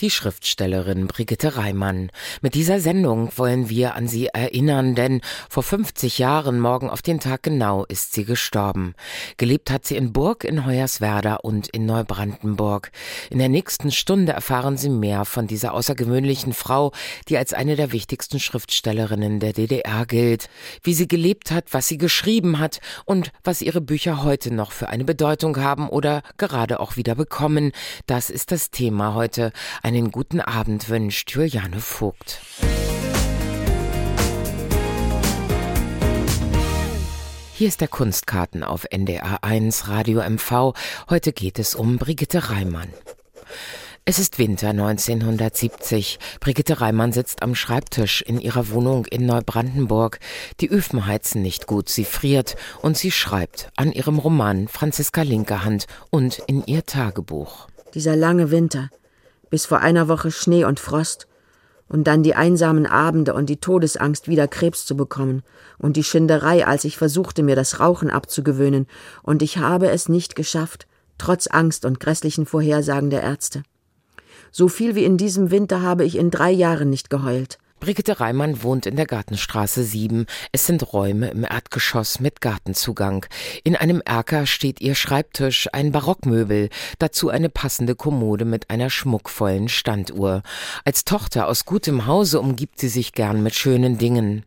Die Schriftstellerin Brigitte Reimann. Mit dieser Sendung wollen wir an sie erinnern, denn vor 50 Jahren, morgen auf den Tag genau, ist sie gestorben. Gelebt hat sie in Burg in Hoyerswerda und in Neubrandenburg. In der nächsten Stunde erfahren Sie mehr von dieser außergewöhnlichen Frau, die als eine der wichtigsten Schriftstellerinnen der DDR gilt. Wie sie gelebt hat, was sie geschrieben hat und was ihre Bücher heute noch für eine Bedeutung haben oder gerade auch wieder bekommen. Das ist das Thema heute. Einen guten Abend wünscht Juliane Vogt. Hier ist der Kunstkarten auf NDR 1 Radio MV. Heute geht es um Brigitte Reimann. Es ist Winter 1970. Brigitte Reimann sitzt am Schreibtisch in ihrer Wohnung in Neubrandenburg. Die Öfen heizen nicht gut, sie friert und sie schreibt an ihrem Roman Franziska Linkerhand und in ihr Tagebuch. Dieser lange Winter, bis vor einer Woche Schnee und Frost, und dann die einsamen Abende und die Todesangst, wieder Krebs zu bekommen, und die Schinderei, als ich versuchte, mir das Rauchen abzugewöhnen, und ich habe es nicht geschafft, trotz Angst und grässlichen Vorhersagen der Ärzte. So viel wie in diesem Winter habe ich in drei Jahren nicht geheult. Brigitte Reimann wohnt in der Gartenstraße 7. Es sind Räume im Erdgeschoss mit Gartenzugang. In einem Erker steht ihr Schreibtisch, ein Barockmöbel, dazu eine passende Kommode mit einer schmuckvollen Standuhr. Als Tochter aus gutem Hause umgibt sie sich gern mit schönen Dingen.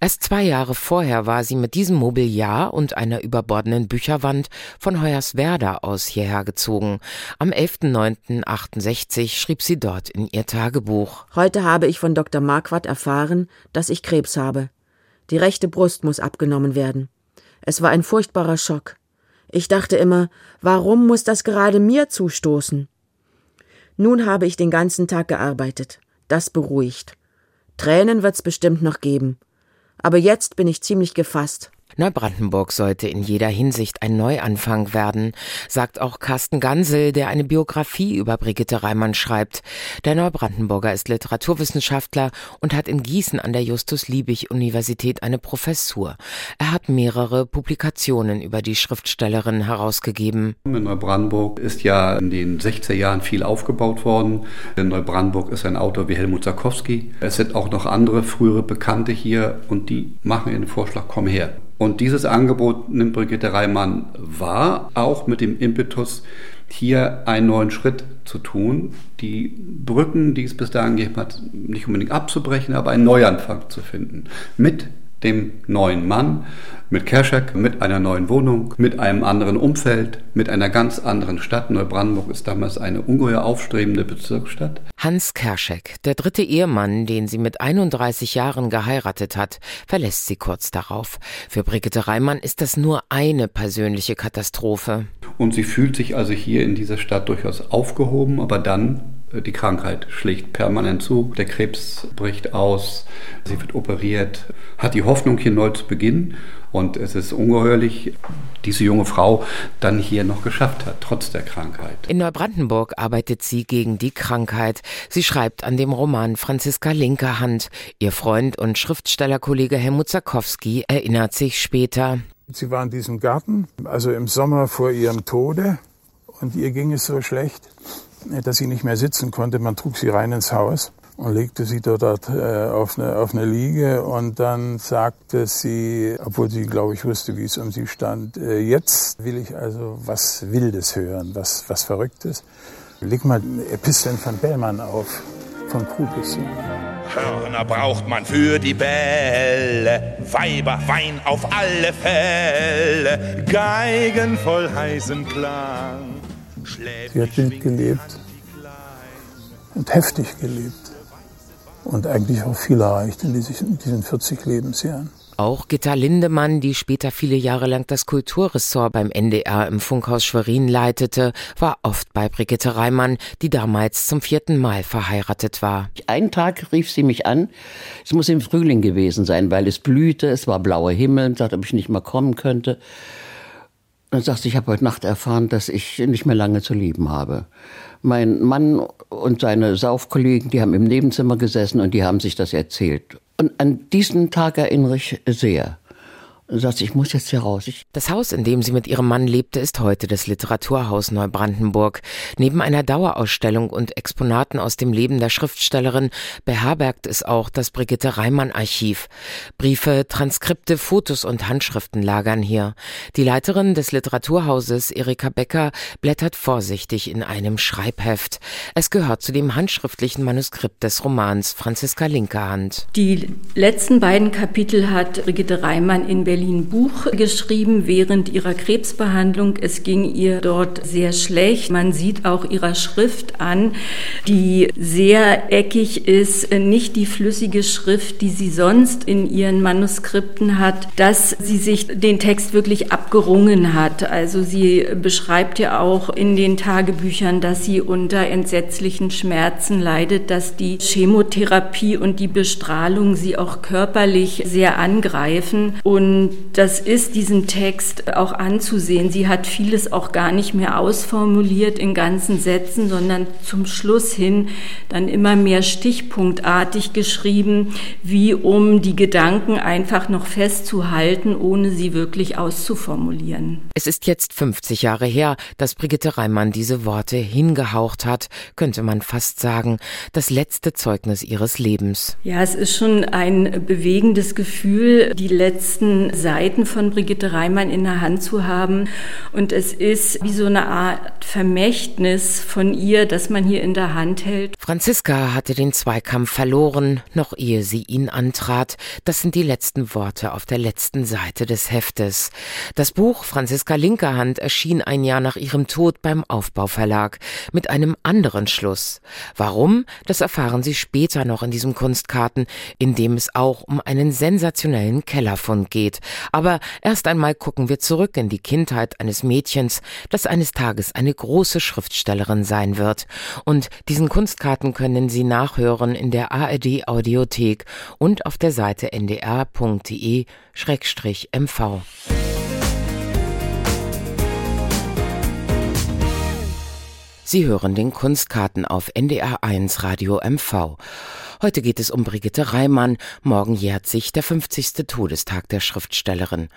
Erst zwei Jahre vorher war sie mit diesem Mobiliar und einer überbordenden Bücherwand von Hoyerswerda aus hierher gezogen. Am 11.09.68 schrieb sie dort in ihr Tagebuch. Heute habe ich von Dr. Marquardt Arafat erfahren, dass ich Krebs habe. Die rechte Brust muss abgenommen werden. Es war ein furchtbarer Schock. Ich dachte immer, warum muss das gerade mir zustoßen? Nun habe ich den ganzen Tag gearbeitet. Das beruhigt. Tränen wird's bestimmt noch geben. Aber jetzt bin ich ziemlich gefasst. Neubrandenburg sollte in jeder Hinsicht ein Neuanfang werden, sagt auch Carsten Gansel, der eine Biografie über Brigitte Reimann schreibt. Der Neubrandenburger ist Literaturwissenschaftler und hat in Gießen an der Justus-Liebig-Universität eine Professur. Er hat mehrere Publikationen über die Schriftstellerin herausgegeben. In Neubrandenburg ist ja in den 60er Jahren viel aufgebaut worden. In Neubrandenburg ist ein Autor wie Helmut Sarkowski. Es sind auch noch andere frühere Bekannte hier und die machen den Vorschlag, komm her. Und dieses Angebot nimmt Brigitte Reimann wahr, auch mit dem Impetus, hier einen neuen Schritt zu tun, die Brücken, die es bis dahin gegeben hat, nicht unbedingt abzubrechen, aber einen Neuanfang zu finden. Mit dem neuen Mann, mit Kerschek, mit einer neuen Wohnung, mit einem anderen Umfeld, mit einer ganz anderen Stadt. Neubrandenburg ist damals eine ungeheuer aufstrebende Bezirksstadt. Hans Kerschek, der dritte Ehemann, den sie mit 31 Jahren geheiratet hat, verlässt sie kurz darauf. Für Brigitte Reimann ist das nur eine persönliche Katastrophe. Und sie fühlt sich also hier in dieser Stadt durchaus aufgehoben, aber dann die Krankheit schlägt permanent zu, der Krebs bricht aus, sie wird operiert, hat die Hoffnung, hier neu zu beginnen. Und es ist ungeheuerlich, diese junge Frau dann hier noch geschafft hat, trotz der Krankheit. In Neubrandenburg arbeitet sie gegen die Krankheit. Sie schreibt an dem Roman Franziska Linkerhand. Ihr Freund und Schriftstellerkollege Helmut Zakowski erinnert sich später. Sie war in diesem Garten, also im Sommer vor ihrem Tode. Und ihr ging es so schlecht, dass sie nicht mehr sitzen konnte. Man trug sie rein ins Haus und legte sie dort äh, auf, eine, auf eine Liege und dann sagte sie, obwohl sie, glaube ich, wusste, wie es um sie stand, äh, jetzt will ich also was Wildes hören, was, was Verrücktes. Leg mal Episteln von Bellmann auf, von Krupes. Hörner braucht man für die Bälle, Weiber, Wein auf alle Fälle, Geigen voll heißen Klang. Sie hat wild gelebt und heftig gelebt und eigentlich auch viel erreicht in diesen 40 Lebensjahren. Auch Gitta Lindemann, die später viele Jahre lang das Kulturressort beim NDR im Funkhaus Schwerin leitete, war oft bei Brigitte Reimann, die damals zum vierten Mal verheiratet war. Einen Tag rief sie mich an, es muss im Frühling gewesen sein, weil es blühte, es war blauer Himmel, sagte, ob ich nicht mal kommen könnte. Dann sagte sie, ich habe heute Nacht erfahren, dass ich nicht mehr lange zu leben habe. Mein Mann und seine Saufkollegen, die haben im Nebenzimmer gesessen und die haben sich das erzählt. Und an diesen Tag erinnere ich sehr. Und sagt, ich muss jetzt hier raus. Ich das Haus, in dem sie mit ihrem Mann lebte, ist heute das Literaturhaus Neubrandenburg. Neben einer Dauerausstellung und Exponaten aus dem Leben der Schriftstellerin beherbergt es auch das Brigitte Reimann Archiv. Briefe, Transkripte, Fotos und Handschriften lagern hier. Die Leiterin des Literaturhauses, Erika Becker, blättert vorsichtig in einem Schreibheft. Es gehört zu dem handschriftlichen Manuskript des Romans Franziska Linkerhand. Die letzten beiden Kapitel hat Brigitte Reimann in Berlin Buch geschrieben während ihrer Krebsbehandlung. Es ging ihr dort sehr schlecht. Man sieht auch ihrer Schrift an, die sehr eckig ist, nicht die flüssige Schrift, die sie sonst in ihren Manuskripten hat, dass sie sich den Text wirklich abgerungen hat. Also sie beschreibt ja auch in den Tagebüchern, dass sie unter entsetzlichen Schmerzen leidet, dass die Chemotherapie und die Bestrahlung sie auch körperlich sehr angreifen. Und das ist diesem Text auch anzusehen. Sie hat vieles auch gar nicht mehr ausformuliert in ganzen Sätzen, sondern zum Schluss hin dann immer mehr stichpunktartig geschrieben, wie um die Gedanken einfach noch festzuhalten, ohne sie wirklich auszuformulieren. Es ist jetzt 50 Jahre her, dass Brigitte Reimann diese Worte hingehaucht hat, könnte man fast sagen, das letzte Zeugnis ihres Lebens. Ja, es ist schon ein bewegendes Gefühl, die letzten Seiten von Brigitte Reimann in der Hand zu haben. Und es ist wie so eine Art Vermächtnis von ihr, das man hier in der Hand hält. Franziska hatte den Zweikampf verloren, noch ehe sie ihn antrat. Das sind die letzten Worte auf der letzten Seite des Heftes. Das Buch Franziska Linkerhand erschien ein Jahr nach ihrem Tod beim Aufbauverlag mit einem anderen Schluss. Warum? Das erfahren Sie später noch in diesem Kunstkarten, in dem es auch um einen sensationellen Kellerfund geht. Aber erst einmal gucken wir zurück in die Kindheit eines Mädchens, das eines Tages eine große Schriftstellerin sein wird. Und diesen Kunstkarten können Sie nachhören in der ARD Audiothek und auf der Seite ndr.de-mv. Sie hören den Kunstkarten auf NDR1 Radio MV. Heute geht es um Brigitte Reimann. Morgen jährt sich der 50. Todestag der Schriftstellerin.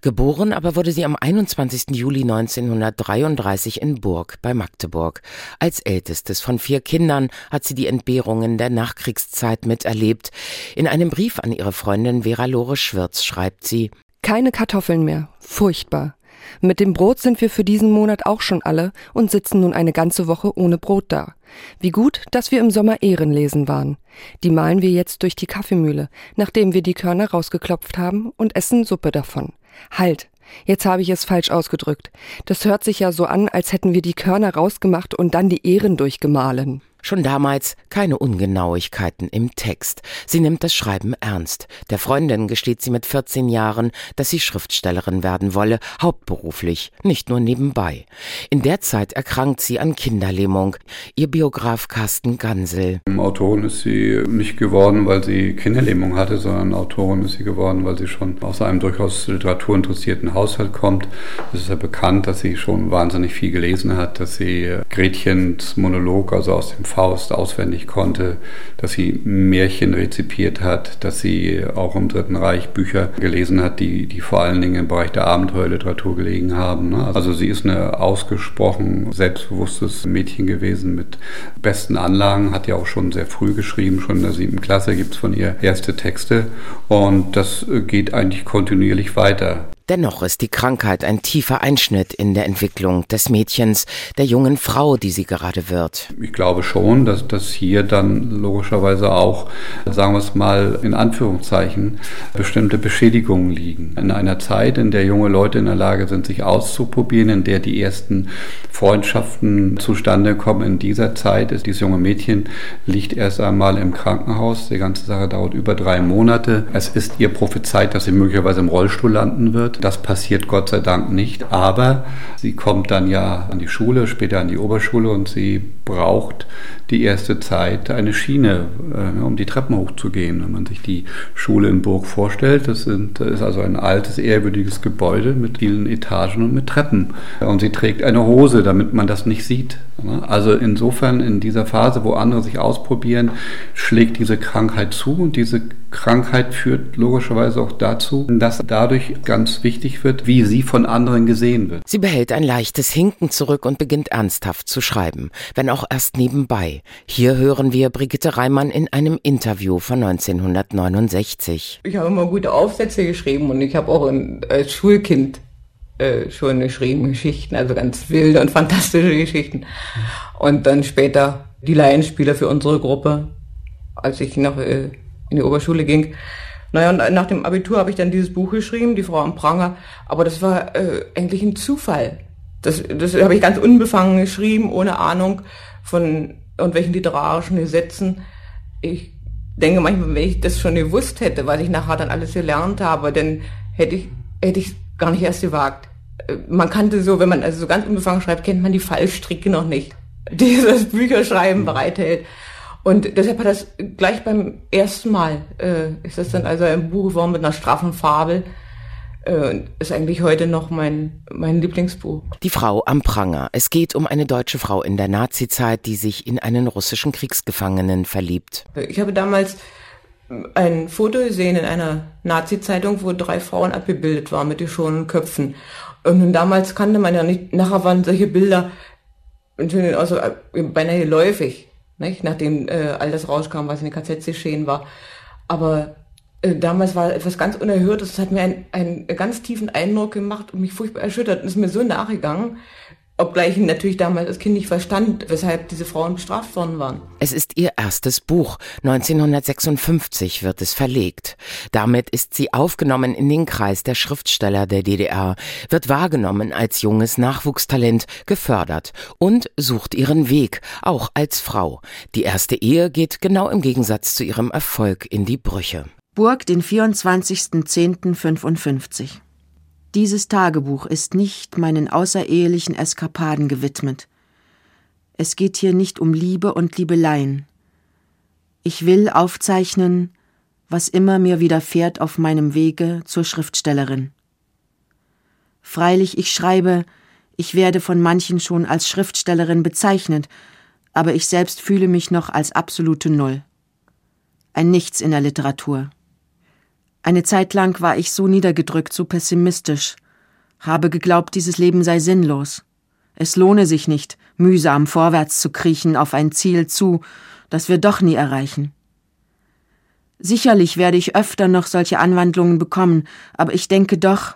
Geboren aber wurde sie am 21. Juli 1933 in Burg bei Magdeburg. Als ältestes von vier Kindern hat sie die Entbehrungen der Nachkriegszeit miterlebt. In einem Brief an ihre Freundin Vera Lore Schwirz schreibt sie, keine Kartoffeln mehr. Furchtbar. Mit dem Brot sind wir für diesen Monat auch schon alle und sitzen nun eine ganze Woche ohne Brot da. Wie gut, dass wir im Sommer Ehrenlesen waren. Die mahlen wir jetzt durch die Kaffeemühle, nachdem wir die Körner rausgeklopft haben und essen Suppe davon. Halt! Jetzt habe ich es falsch ausgedrückt. Das hört sich ja so an, als hätten wir die Körner rausgemacht und dann die Ehren durchgemahlen. Schon damals keine Ungenauigkeiten im Text. Sie nimmt das Schreiben ernst. Der Freundin gesteht sie mit 14 Jahren, dass sie Schriftstellerin werden wolle, hauptberuflich, nicht nur nebenbei. In der Zeit erkrankt sie an Kinderlähmung. Ihr Biograf Carsten Gansel. Autorin ist sie nicht geworden, weil sie Kinderlähmung hatte, sondern Autorin ist sie geworden, weil sie schon aus einem durchaus literaturinteressierten Haushalt kommt. Es ist ja bekannt, dass sie schon wahnsinnig viel gelesen hat, dass sie Gretchens Monolog, also aus dem Faust auswendig konnte, dass sie Märchen rezipiert hat, dass sie auch im Dritten Reich Bücher gelesen hat, die, die vor allen Dingen im Bereich der Abenteuerliteratur gelegen haben. Ne? Also sie ist eine ausgesprochen selbstbewusstes Mädchen gewesen mit besten Anlagen, hat ja auch schon sehr früh geschrieben, schon in der siebten Klasse gibt es von ihr erste Texte und das geht eigentlich kontinuierlich weiter. Dennoch ist die Krankheit ein tiefer Einschnitt in der Entwicklung des Mädchens, der jungen Frau, die sie gerade wird. Ich glaube schon, dass das hier dann logischerweise auch, sagen wir es mal in Anführungszeichen, bestimmte Beschädigungen liegen. In einer Zeit, in der junge Leute in der Lage sind, sich auszuprobieren, in der die ersten Freundschaften zustande kommen, in dieser Zeit ist dieses junge Mädchen liegt erst einmal im Krankenhaus. Die ganze Sache dauert über drei Monate. Es ist ihr prophezeit, dass sie möglicherweise im Rollstuhl landen wird. Das passiert Gott sei Dank nicht. Aber sie kommt dann ja an die Schule, später an die Oberschule und sie braucht die erste Zeit eine Schiene, äh, um die Treppen hochzugehen. Wenn man sich die Schule in Burg vorstellt, das, sind, das ist also ein altes, ehrwürdiges Gebäude mit vielen Etagen und mit Treppen. Und sie trägt eine Hose, damit man das nicht sieht. Also insofern in dieser Phase, wo andere sich ausprobieren, schlägt diese Krankheit zu und diese Krankheit führt logischerweise auch dazu, dass dadurch ganz wichtig wird, wie sie von anderen gesehen wird. Sie behält ein leichtes Hinken zurück und beginnt ernsthaft zu schreiben, wenn auch erst nebenbei. Hier hören wir Brigitte Reimann in einem Interview von 1969. Ich habe immer gute Aufsätze geschrieben und ich habe auch als Schulkind äh, schon geschrieben Geschichten, also ganz wilde und fantastische Geschichten. Und dann später die Laienspieler für unsere Gruppe, als ich noch äh, in die Oberschule ging. Naja, und nach dem Abitur habe ich dann dieses Buch geschrieben, Die Frau am Pranger. Aber das war äh, eigentlich ein Zufall. Das, das habe ich ganz unbefangen geschrieben, ohne Ahnung von irgendwelchen literarischen Gesetzen. Ich denke manchmal, wenn ich das schon gewusst hätte, was ich nachher dann alles gelernt habe, dann hätte ich, hätte ich gar nicht erst gewagt. Man kannte so, wenn man also so ganz unbefangen schreibt, kennt man die Fallstricke noch nicht, die das Bücherschreiben bereithält. Und deshalb hat das gleich beim ersten Mal, äh, ist das dann also ein Buch geworden mit einer straffen Fabel, ist eigentlich heute noch mein, mein Lieblingsbuch. Die Frau am Pranger. Es geht um eine deutsche Frau in der Nazizeit, die sich in einen russischen Kriegsgefangenen verliebt. Ich habe damals ein Foto gesehen in einer Nazi-Zeitung, wo drei Frauen abgebildet waren mit geschorenen Köpfen. Und damals kannte man ja nicht, nachher waren solche Bilder also beinahe läufig, nicht? nachdem äh, all das rauskam, was in den KZs geschehen war. Aber äh, damals war etwas ganz Unerhörtes, das hat mir einen, einen ganz tiefen Eindruck gemacht und mich furchtbar erschüttert und ist mir so nachgegangen, Obgleich ich natürlich damals als Kind nicht verstand, weshalb diese Frauen bestraft worden waren. Es ist ihr erstes Buch. 1956 wird es verlegt. Damit ist sie aufgenommen in den Kreis der Schriftsteller der DDR, wird wahrgenommen als junges Nachwuchstalent, gefördert und sucht ihren Weg, auch als Frau. Die erste Ehe geht genau im Gegensatz zu ihrem Erfolg in die Brüche. Burg, den 24.10.55. Dieses Tagebuch ist nicht meinen außerehelichen Eskapaden gewidmet. Es geht hier nicht um Liebe und Liebeleien. Ich will aufzeichnen, was immer mir widerfährt auf meinem Wege zur Schriftstellerin. Freilich, ich schreibe, ich werde von manchen schon als Schriftstellerin bezeichnet, aber ich selbst fühle mich noch als absolute Null. Ein Nichts in der Literatur. Eine Zeit lang war ich so niedergedrückt, so pessimistisch, habe geglaubt, dieses Leben sei sinnlos. Es lohne sich nicht, mühsam vorwärts zu kriechen auf ein Ziel zu, das wir doch nie erreichen. Sicherlich werde ich öfter noch solche Anwandlungen bekommen, aber ich denke doch,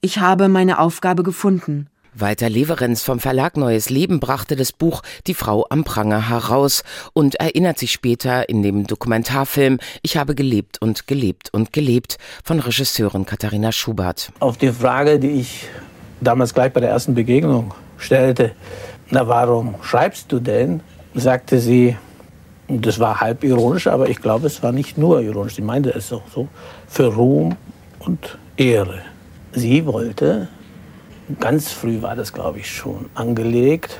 ich habe meine Aufgabe gefunden, Walter Leverenz vom Verlag Neues Leben brachte das Buch Die Frau am Pranger heraus und erinnert sich später in dem Dokumentarfilm Ich habe gelebt und gelebt und gelebt von Regisseurin Katharina Schubert. Auf die Frage, die ich damals gleich bei der ersten Begegnung stellte, na warum schreibst du denn, sagte sie, das war halb ironisch, aber ich glaube, es war nicht nur ironisch, sie meinte es auch so, für Ruhm und Ehre. Sie wollte Ganz früh war das, glaube ich, schon angelegt,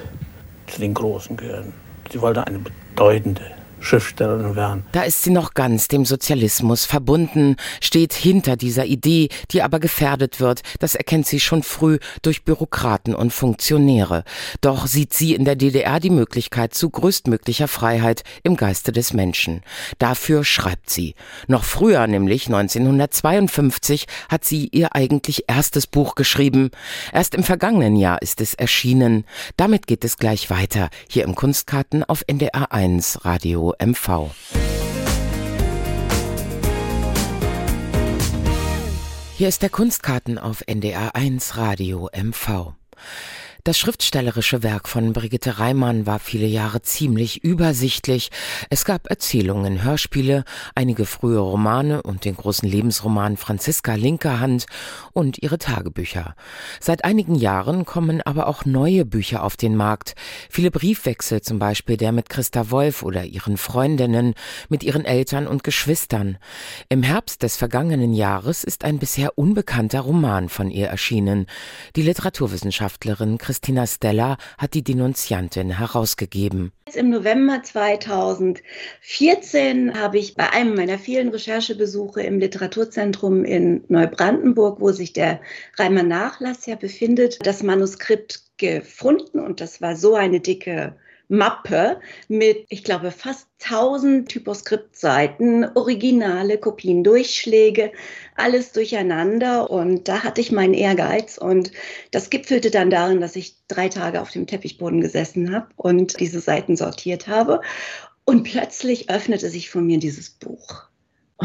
zu den Großen gehören. Sie wollte eine bedeutende Schriftstellerin werden. Da ist sie noch ganz dem Sozialismus verbunden, steht hinter dieser Idee, die aber gefährdet wird, das erkennt sie schon früh durch Bürokraten und Funktionäre. Doch sieht sie in der DDR die Möglichkeit zu größtmöglicher Freiheit im Geiste des Menschen. Dafür schreibt sie. Noch früher, nämlich 1952, hat sie ihr eigentlich erstes Buch geschrieben. Erst im vergangenen Jahr ist es erschienen. Damit geht es gleich weiter, hier im Kunstkarten auf NDR 1 Radio MV. Hier ist der Kunstkarten auf NDR 1 Radio MV. Das schriftstellerische Werk von Brigitte Reimann war viele Jahre ziemlich übersichtlich. Es gab Erzählungen, Hörspiele, einige frühe Romane und den großen Lebensroman Franziska Linkerhand und ihre Tagebücher. Seit einigen Jahren kommen aber auch neue Bücher auf den Markt. Viele Briefwechsel, zum Beispiel der mit Christa Wolf oder ihren Freundinnen, mit ihren Eltern und Geschwistern. Im Herbst des vergangenen Jahres ist ein bisher unbekannter Roman von ihr erschienen. Die Literaturwissenschaftlerin Christa Christina Stella hat die Denunziantin herausgegeben. Im November 2014 habe ich bei einem meiner vielen Recherchebesuche im Literaturzentrum in Neubrandenburg, wo sich der Reimer Nachlass ja befindet, das Manuskript gefunden und das war so eine dicke Mappe mit, ich glaube, fast 1000 Typoskriptseiten, originale Kopien, Durchschläge, alles durcheinander. Und da hatte ich meinen Ehrgeiz. Und das gipfelte dann darin, dass ich drei Tage auf dem Teppichboden gesessen habe und diese Seiten sortiert habe. Und plötzlich öffnete sich vor mir dieses Buch.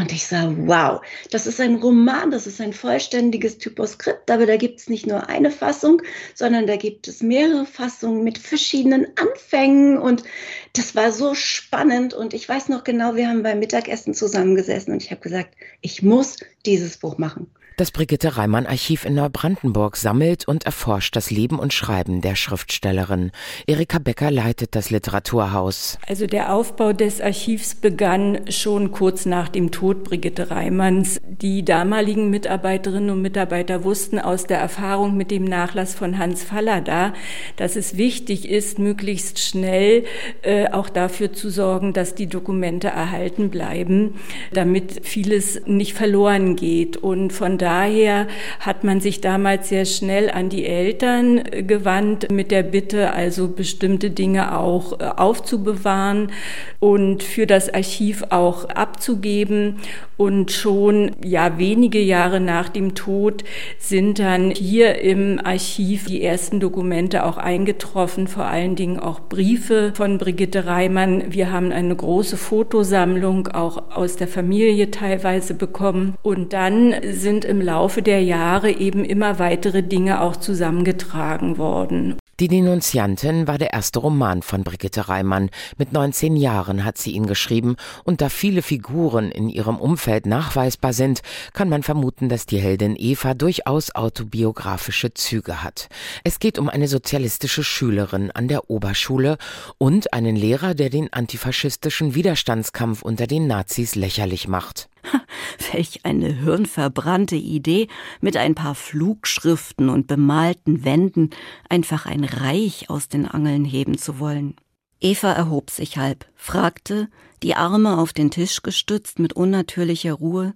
Und ich sah, wow, das ist ein Roman, das ist ein vollständiges Typoskript, aber da gibt es nicht nur eine Fassung, sondern da gibt es mehrere Fassungen mit verschiedenen Anfängen. Und das war so spannend. Und ich weiß noch genau, wir haben beim Mittagessen zusammengesessen und ich habe gesagt, ich muss dieses Buch machen. Das Brigitte Reimann Archiv in Neubrandenburg sammelt und erforscht das Leben und Schreiben der Schriftstellerin. Erika Becker leitet das Literaturhaus. Also der Aufbau des Archivs begann schon kurz nach dem Tod Brigitte Reimanns. Die damaligen Mitarbeiterinnen und Mitarbeiter wussten aus der Erfahrung mit dem Nachlass von Hans Fallada, dass es wichtig ist, möglichst schnell äh, auch dafür zu sorgen, dass die Dokumente erhalten bleiben, damit vieles nicht verloren geht. Und von da daher hat man sich damals sehr schnell an die Eltern gewandt mit der Bitte, also bestimmte Dinge auch äh, aufzubewahren und für das Archiv auch abzugeben. Und schon ja wenige Jahre nach dem Tod sind dann hier im Archiv die ersten Dokumente auch eingetroffen, vor allen Dingen auch Briefe von Brigitte Reimann. Wir haben eine große Fotosammlung auch aus der Familie teilweise bekommen. Und dann sind im Laufe der Jahre eben immer weitere Dinge auch zusammengetragen worden. Die Denunziantin war der erste Roman von Brigitte Reimann. Mit 19 Jahren hat sie ihn geschrieben und da viele Figuren in ihrem Umfeld nachweisbar sind, kann man vermuten, dass die Heldin Eva durchaus autobiografische Züge hat. Es geht um eine sozialistische Schülerin an der Oberschule und einen Lehrer, der den antifaschistischen Widerstandskampf unter den Nazis lächerlich macht. Welch eine hirnverbrannte Idee, mit ein paar Flugschriften und bemalten Wänden einfach ein Reich aus den Angeln heben zu wollen. Eva erhob sich halb, fragte, die Arme auf den Tisch gestützt mit unnatürlicher Ruhe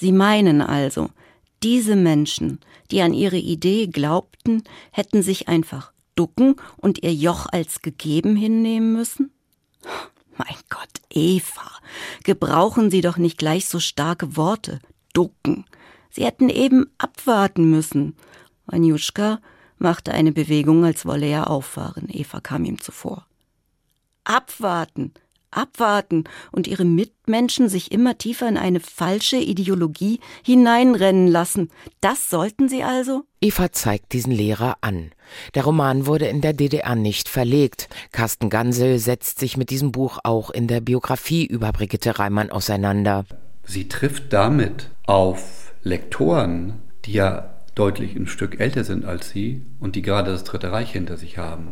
Sie meinen also, diese Menschen, die an ihre Idee glaubten, hätten sich einfach ducken und ihr Joch als gegeben hinnehmen müssen? Mein Gott, Eva, gebrauchen Sie doch nicht gleich so starke Worte. Ducken. Sie hätten eben abwarten müssen. Anjuschka machte eine Bewegung, als wolle er auffahren. Eva kam ihm zuvor. Abwarten, abwarten und ihre Mitmenschen sich immer tiefer in eine falsche Ideologie hineinrennen lassen. Das sollten sie also? Eva zeigt diesen Lehrer an. Der Roman wurde in der DDR nicht verlegt. Carsten Gansel setzt sich mit diesem Buch auch in der Biografie über Brigitte Reimann auseinander. Sie trifft damit auf Lektoren, die ja deutlich ein Stück älter sind als sie und die gerade das Dritte Reich hinter sich haben.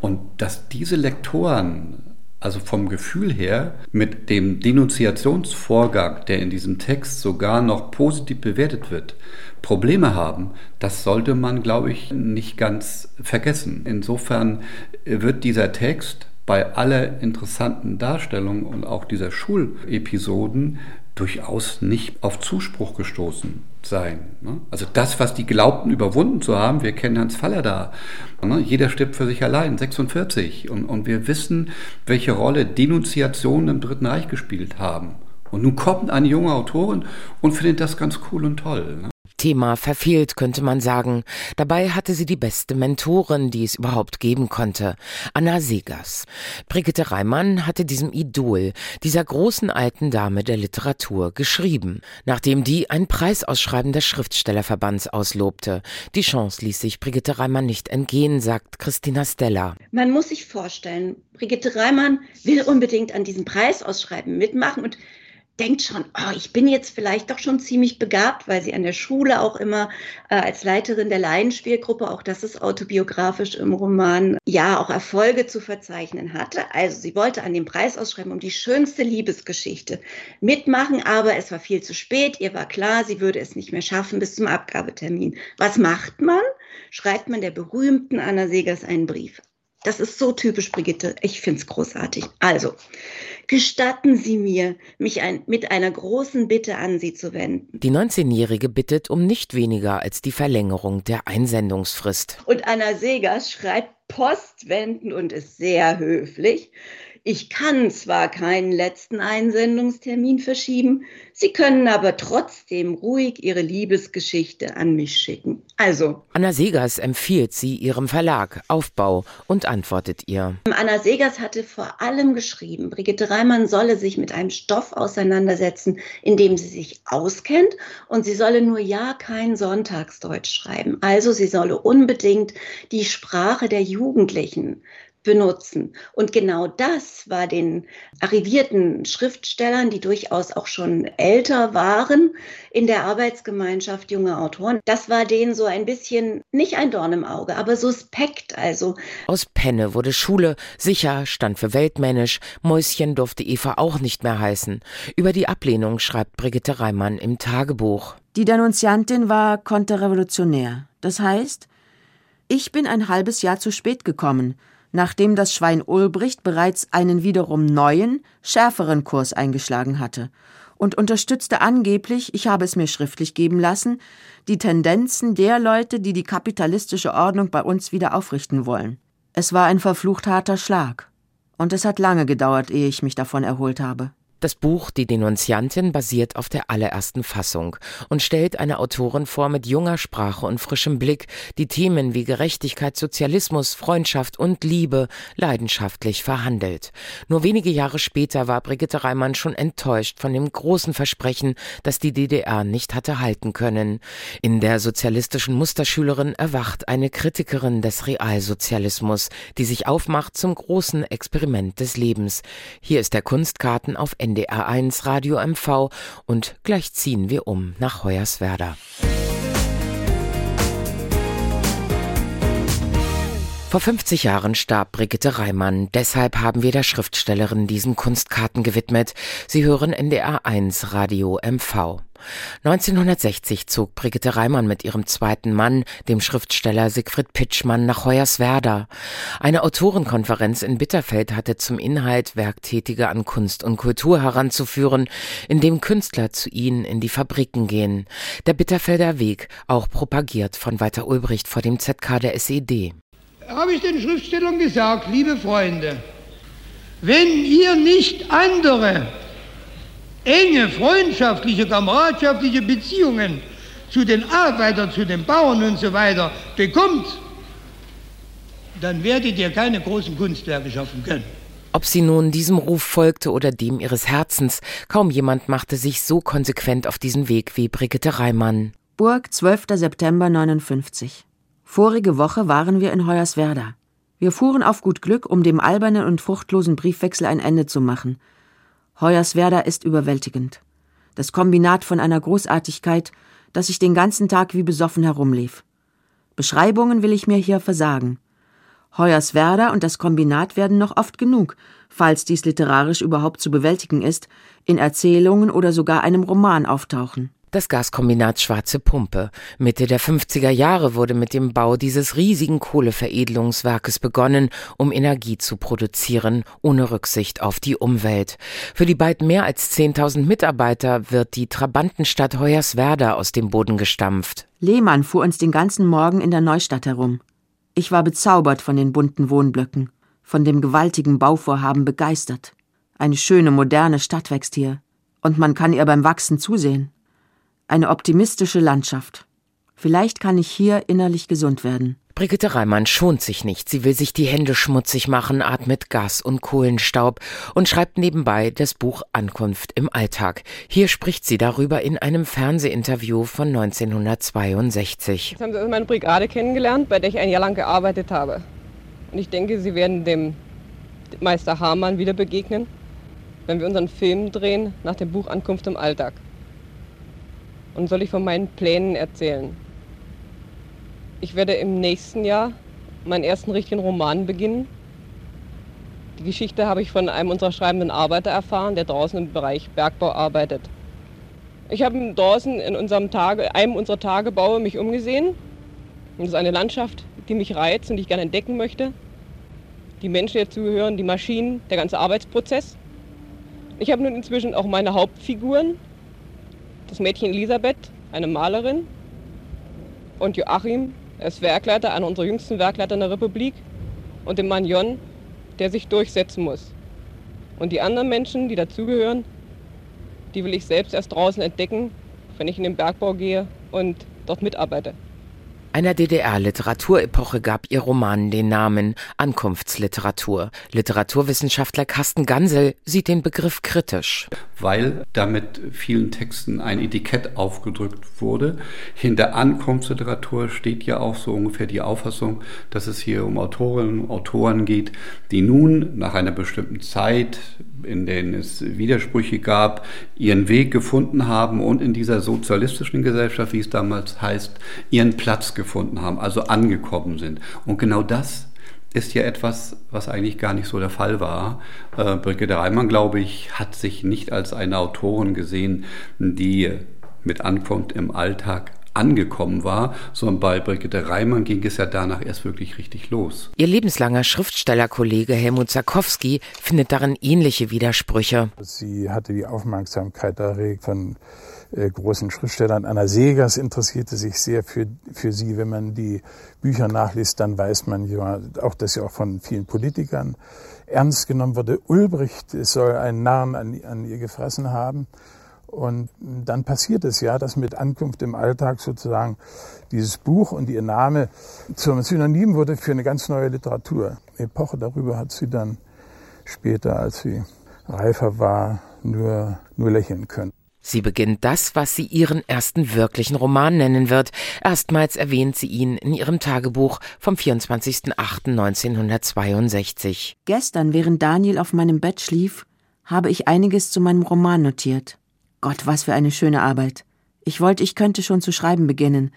Und dass diese Lektoren also vom Gefühl her, mit dem Denunziationsvorgang, der in diesem Text sogar noch positiv bewertet wird, Probleme haben, das sollte man, glaube ich, nicht ganz vergessen. Insofern wird dieser Text bei aller interessanten Darstellung und auch dieser Schulepisoden durchaus nicht auf Zuspruch gestoßen sein. Ne? Also das, was die glaubten überwunden zu haben, wir kennen Hans Faller da. Ne? Jeder stirbt für sich allein, 46. Und, und wir wissen, welche Rolle Denunziationen im Dritten Reich gespielt haben. Und nun kommt eine junge Autorin und findet das ganz cool und toll. Thema verfehlt, könnte man sagen. Dabei hatte sie die beste Mentorin, die es überhaupt geben konnte, Anna Segers. Brigitte Reimann hatte diesem Idol, dieser großen alten Dame der Literatur, geschrieben, nachdem die ein Preisausschreiben des Schriftstellerverbands auslobte. Die Chance ließ sich Brigitte Reimann nicht entgehen, sagt Christina Stella. Man muss sich vorstellen, Brigitte Reimann will unbedingt an diesem Preisausschreiben mitmachen und denkt schon, oh, ich bin jetzt vielleicht doch schon ziemlich begabt, weil sie an der Schule auch immer äh, als Leiterin der Laienspielgruppe, auch das ist autobiografisch im Roman, ja, auch Erfolge zu verzeichnen hatte. Also sie wollte an dem Preis ausschreiben um die schönste Liebesgeschichte mitmachen, aber es war viel zu spät. Ihr war klar, sie würde es nicht mehr schaffen bis zum Abgabetermin. Was macht man? schreibt man der berühmten Anna Segers einen Brief. Das ist so typisch Brigitte. Ich finde es großartig. Also, gestatten Sie mir, mich ein, mit einer großen Bitte an Sie zu wenden. Die 19-Jährige bittet um nicht weniger als die Verlängerung der Einsendungsfrist. Und Anna Segers schreibt postwendend und ist sehr höflich. Ich kann zwar keinen letzten Einsendungstermin verschieben, Sie können aber trotzdem ruhig Ihre Liebesgeschichte an mich schicken. Also. Anna Segers empfiehlt sie ihrem Verlag Aufbau und antwortet ihr. Anna Segers hatte vor allem geschrieben, Brigitte Reimann solle sich mit einem Stoff auseinandersetzen, in dem sie sich auskennt und sie solle nur ja kein Sonntagsdeutsch schreiben. Also sie solle unbedingt die Sprache der Jugendlichen benutzen. Und genau das war den arrivierten Schriftstellern, die durchaus auch schon älter waren in der Arbeitsgemeinschaft junger Autoren, das war denen so ein bisschen nicht ein Dorn im Auge, aber suspekt also. Aus Penne wurde Schule, sicher stand für weltmännisch, Mäuschen durfte Eva auch nicht mehr heißen. Über die Ablehnung schreibt Brigitte Reimann im Tagebuch. Die Denunziantin war konterrevolutionär. Das heißt, ich bin ein halbes Jahr zu spät gekommen nachdem das Schwein Ulbricht bereits einen wiederum neuen, schärferen Kurs eingeschlagen hatte und unterstützte angeblich, ich habe es mir schriftlich geben lassen, die Tendenzen der Leute, die die kapitalistische Ordnung bei uns wieder aufrichten wollen. Es war ein verflucht harter Schlag. Und es hat lange gedauert, ehe ich mich davon erholt habe. Das Buch Die Denunziantin basiert auf der allerersten Fassung und stellt eine Autorin vor mit junger Sprache und frischem Blick, die Themen wie Gerechtigkeit, Sozialismus, Freundschaft und Liebe leidenschaftlich verhandelt. Nur wenige Jahre später war Brigitte Reimann schon enttäuscht von dem großen Versprechen, das die DDR nicht hatte halten können. In der sozialistischen Musterschülerin erwacht eine Kritikerin des Realsozialismus, die sich aufmacht zum großen Experiment des Lebens. Hier ist der Kunstkarten auf NDR1 Radio MV und gleich ziehen wir um nach Hoyerswerda. Vor 50 Jahren starb Brigitte Reimann. Deshalb haben wir der Schriftstellerin diesen Kunstkarten gewidmet. Sie hören NDR 1 Radio MV. 1960 zog Brigitte Reimann mit ihrem zweiten Mann, dem Schriftsteller Siegfried Pitschmann, nach Hoyerswerda. Eine Autorenkonferenz in Bitterfeld hatte zum Inhalt, Werktätige an Kunst und Kultur heranzuführen, indem Künstler zu ihnen in die Fabriken gehen. Der Bitterfelder Weg, auch propagiert von Walter Ulbricht vor dem ZK der SED habe ich den Schriftstellern gesagt, liebe Freunde, wenn ihr nicht andere enge, freundschaftliche, kameradschaftliche Beziehungen zu den Arbeitern, zu den Bauern und so weiter bekommt, dann werdet ihr keine großen Kunstwerke schaffen können. Ob sie nun diesem Ruf folgte oder dem ihres Herzens, kaum jemand machte sich so konsequent auf diesen Weg wie Brigitte Reimann. Burg, 12. September 59. Vorige Woche waren wir in Hoyerswerda. Wir fuhren auf gut Glück, um dem albernen und fruchtlosen Briefwechsel ein Ende zu machen. Hoyerswerda ist überwältigend. Das Kombinat von einer Großartigkeit, dass ich den ganzen Tag wie besoffen herumlief. Beschreibungen will ich mir hier versagen. Hoyerswerda und das Kombinat werden noch oft genug, falls dies literarisch überhaupt zu bewältigen ist, in Erzählungen oder sogar einem Roman auftauchen das Gaskombinat Schwarze Pumpe. Mitte der 50er Jahre wurde mit dem Bau dieses riesigen Kohleveredelungswerkes begonnen, um Energie zu produzieren, ohne Rücksicht auf die Umwelt. Für die bald mehr als 10.000 Mitarbeiter wird die Trabantenstadt Hoyerswerda aus dem Boden gestampft. Lehmann fuhr uns den ganzen Morgen in der Neustadt herum. Ich war bezaubert von den bunten Wohnblöcken, von dem gewaltigen Bauvorhaben begeistert. Eine schöne, moderne Stadt wächst hier. Und man kann ihr beim Wachsen zusehen. Eine optimistische Landschaft. Vielleicht kann ich hier innerlich gesund werden. Brigitte Reimann schont sich nicht. Sie will sich die Hände schmutzig machen, atmet Gas und Kohlenstaub und schreibt nebenbei das Buch Ankunft im Alltag. Hier spricht sie darüber in einem Fernsehinterview von 1962. Jetzt haben Sie also meine Brigade kennengelernt, bei der ich ein Jahr lang gearbeitet habe. Und ich denke, Sie werden dem Meister Hamann wieder begegnen, wenn wir unseren Film drehen nach dem Buch Ankunft im Alltag und soll ich von meinen Plänen erzählen. Ich werde im nächsten Jahr meinen ersten richtigen Roman beginnen. Die Geschichte habe ich von einem unserer schreibenden Arbeiter erfahren, der draußen im Bereich Bergbau arbeitet. Ich habe draußen in unserem Tage, einem unserer Tagebaue mich umgesehen es ist eine Landschaft, die mich reizt und die ich gerne entdecken möchte. Die Menschen, die dazugehören, die Maschinen, der ganze Arbeitsprozess. Ich habe nun inzwischen auch meine Hauptfiguren. Das Mädchen Elisabeth, eine Malerin. Und Joachim, er ist Werkleiter, einer unserer jüngsten Werkleiter in der Republik. Und den Mann Jon, der sich durchsetzen muss. Und die anderen Menschen, die dazugehören, die will ich selbst erst draußen entdecken, wenn ich in den Bergbau gehe und dort mitarbeite. Einer DDR-Literaturepoche gab ihr Roman den Namen Ankunftsliteratur. Literaturwissenschaftler Carsten Gansel sieht den Begriff kritisch. Weil damit vielen Texten ein Etikett aufgedrückt wurde. Hinter Ankunftsliteratur steht ja auch so ungefähr die Auffassung, dass es hier um Autorinnen und Autoren geht, die nun nach einer bestimmten Zeit, in denen es Widersprüche gab, ihren Weg gefunden haben und in dieser sozialistischen Gesellschaft, wie es damals heißt, ihren Platz gefunden gefunden haben, also angekommen sind. Und genau das ist ja etwas, was eigentlich gar nicht so der Fall war. Äh, Brigitte Reimann, glaube ich, hat sich nicht als eine Autorin gesehen, die mit Ankunft im Alltag angekommen war, sondern bei Brigitte Reimann ging es ja danach erst wirklich richtig los. Ihr lebenslanger Schriftstellerkollege Helmut Zakowski findet darin ähnliche Widersprüche. Sie hatte die Aufmerksamkeit erregt von äh, großen Schriftstellern. Anna Segers interessierte sich sehr für, für sie. Wenn man die Bücher nachliest, dann weiß man ja auch, dass sie auch von vielen Politikern ernst genommen wurde. Ulbricht soll einen Narren an, an ihr gefressen haben. Und dann passiert es ja, dass mit Ankunft im Alltag sozusagen dieses Buch und ihr Name zum Synonym wurde für eine ganz neue Literatur. Epoche darüber hat sie dann später, als sie reifer war, nur, nur lächeln können. Sie beginnt das, was sie ihren ersten wirklichen Roman nennen wird. Erstmals erwähnt sie ihn in ihrem Tagebuch vom 24.08.1962. Gestern, während Daniel auf meinem Bett schlief, habe ich einiges zu meinem Roman notiert. Gott, was für eine schöne Arbeit. Ich wollte, ich könnte schon zu schreiben beginnen,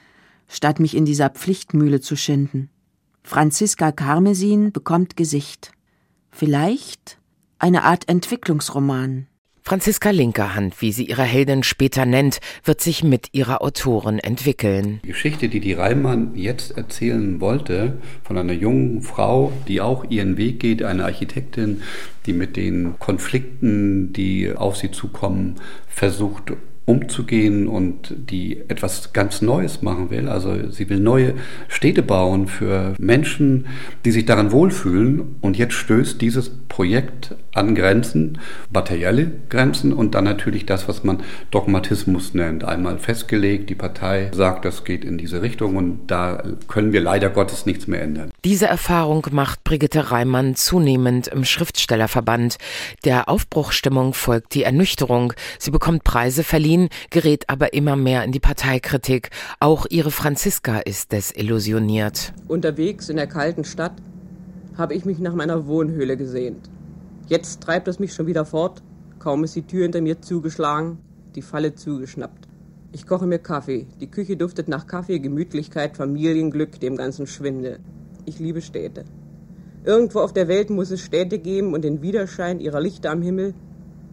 statt mich in dieser Pflichtmühle zu schinden. Franziska Karmesin bekommt Gesicht. Vielleicht eine Art Entwicklungsroman. Franziska Linkerhand, wie sie ihre Heldin später nennt, wird sich mit ihrer Autorin entwickeln. Die Geschichte, die die Reimann jetzt erzählen wollte, von einer jungen Frau, die auch ihren Weg geht, eine Architektin, die mit den Konflikten, die auf sie zukommen, versucht umzugehen und die etwas ganz Neues machen will. Also sie will neue Städte bauen für Menschen, die sich daran wohlfühlen. Und jetzt stößt dieses Projekt an Grenzen, materielle Grenzen und dann natürlich das, was man Dogmatismus nennt. Einmal festgelegt, die Partei sagt, das geht in diese Richtung und da können wir leider Gottes nichts mehr ändern. Diese Erfahrung macht Brigitte Reimann zunehmend im Schriftstellerverband. Der Aufbruchstimmung folgt die Ernüchterung. Sie bekommt Preise verliehen Berlin, gerät aber immer mehr in die Parteikritik. Auch ihre Franziska ist desillusioniert. Unterwegs in der kalten Stadt habe ich mich nach meiner Wohnhöhle gesehnt. Jetzt treibt es mich schon wieder fort. Kaum ist die Tür hinter mir zugeschlagen, die Falle zugeschnappt. Ich koche mir Kaffee. Die Küche duftet nach Kaffee, Gemütlichkeit, Familienglück, dem ganzen Schwindel. Ich liebe Städte. Irgendwo auf der Welt muss es Städte geben und den Widerschein ihrer Lichter am Himmel,